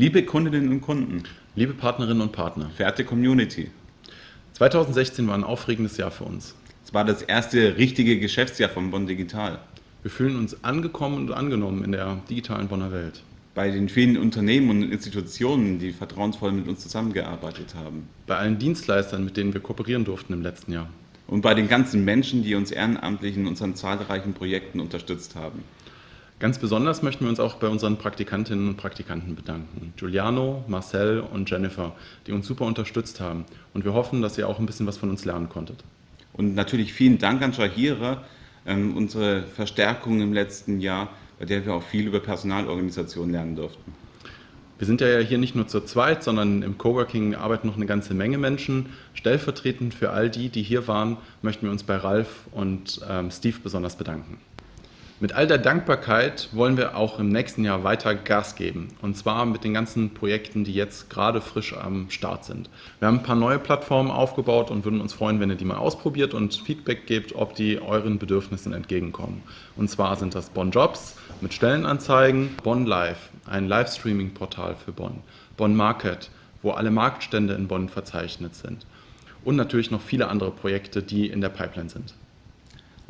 Liebe Kundinnen und Kunden, liebe Partnerinnen und Partner, verehrte Community, 2016 war ein aufregendes Jahr für uns. Es war das erste richtige Geschäftsjahr von Bonn Digital. Wir fühlen uns angekommen und angenommen in der digitalen Bonner Welt. Bei den vielen Unternehmen und Institutionen, die vertrauensvoll mit uns zusammengearbeitet haben. Bei allen Dienstleistern, mit denen wir kooperieren durften im letzten Jahr. Und bei den ganzen Menschen, die uns ehrenamtlich in unseren zahlreichen Projekten unterstützt haben. Ganz besonders möchten wir uns auch bei unseren Praktikantinnen und Praktikanten bedanken. Giuliano, Marcel und Jennifer, die uns super unterstützt haben. Und wir hoffen, dass ihr auch ein bisschen was von uns lernen konntet. Und natürlich vielen Dank an Shahira, ähm, unsere Verstärkung im letzten Jahr, bei der wir auch viel über Personalorganisation lernen durften. Wir sind ja hier nicht nur zu zweit, sondern im Coworking arbeiten noch eine ganze Menge Menschen. Stellvertretend für all die, die hier waren, möchten wir uns bei Ralf und ähm, Steve besonders bedanken. Mit all der Dankbarkeit wollen wir auch im nächsten Jahr weiter Gas geben. Und zwar mit den ganzen Projekten, die jetzt gerade frisch am Start sind. Wir haben ein paar neue Plattformen aufgebaut und würden uns freuen, wenn ihr die mal ausprobiert und Feedback gebt, ob die euren Bedürfnissen entgegenkommen. Und zwar sind das Bonn Jobs mit Stellenanzeigen, Bonn Live, ein Livestreaming-Portal für Bonn, Bonn Market, wo alle Marktstände in Bonn verzeichnet sind. Und natürlich noch viele andere Projekte, die in der Pipeline sind.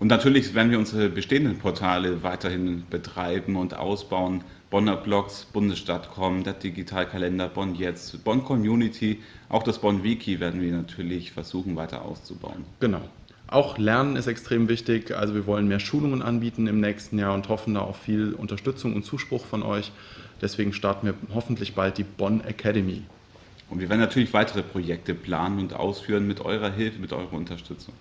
Und natürlich werden wir unsere bestehenden Portale weiterhin betreiben und ausbauen. Bonner Blogs, Bundesstadt.com, der Digitalkalender, Bonn Jetzt, Bonn Community, auch das Bonn Wiki werden wir natürlich versuchen weiter auszubauen. Genau. Auch Lernen ist extrem wichtig. Also wir wollen mehr Schulungen anbieten im nächsten Jahr und hoffen da auf viel Unterstützung und Zuspruch von euch. Deswegen starten wir hoffentlich bald die Bonn Academy. Und wir werden natürlich weitere Projekte planen und ausführen mit eurer Hilfe, mit eurer Unterstützung.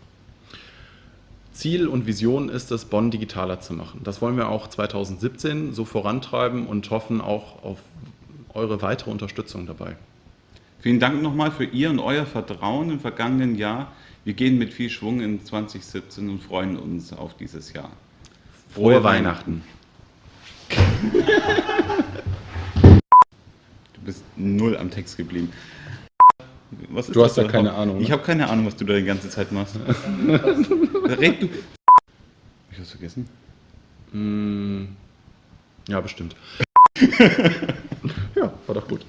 Ziel und Vision ist es, Bonn digitaler zu machen. Das wollen wir auch 2017 so vorantreiben und hoffen auch auf eure weitere Unterstützung dabei. Vielen Dank nochmal für Ihr und euer Vertrauen im vergangenen Jahr. Wir gehen mit viel Schwung in 2017 und freuen uns auf dieses Jahr. Frohe, Frohe Weihnachten. du bist null am Text geblieben du hast ja keine Ahnung. Ne? Ich habe keine Ahnung, was du da die ganze Zeit machst. Red du. Ich hab's vergessen. Mm, ja, bestimmt. ja, war doch gut.